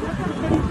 よかったね。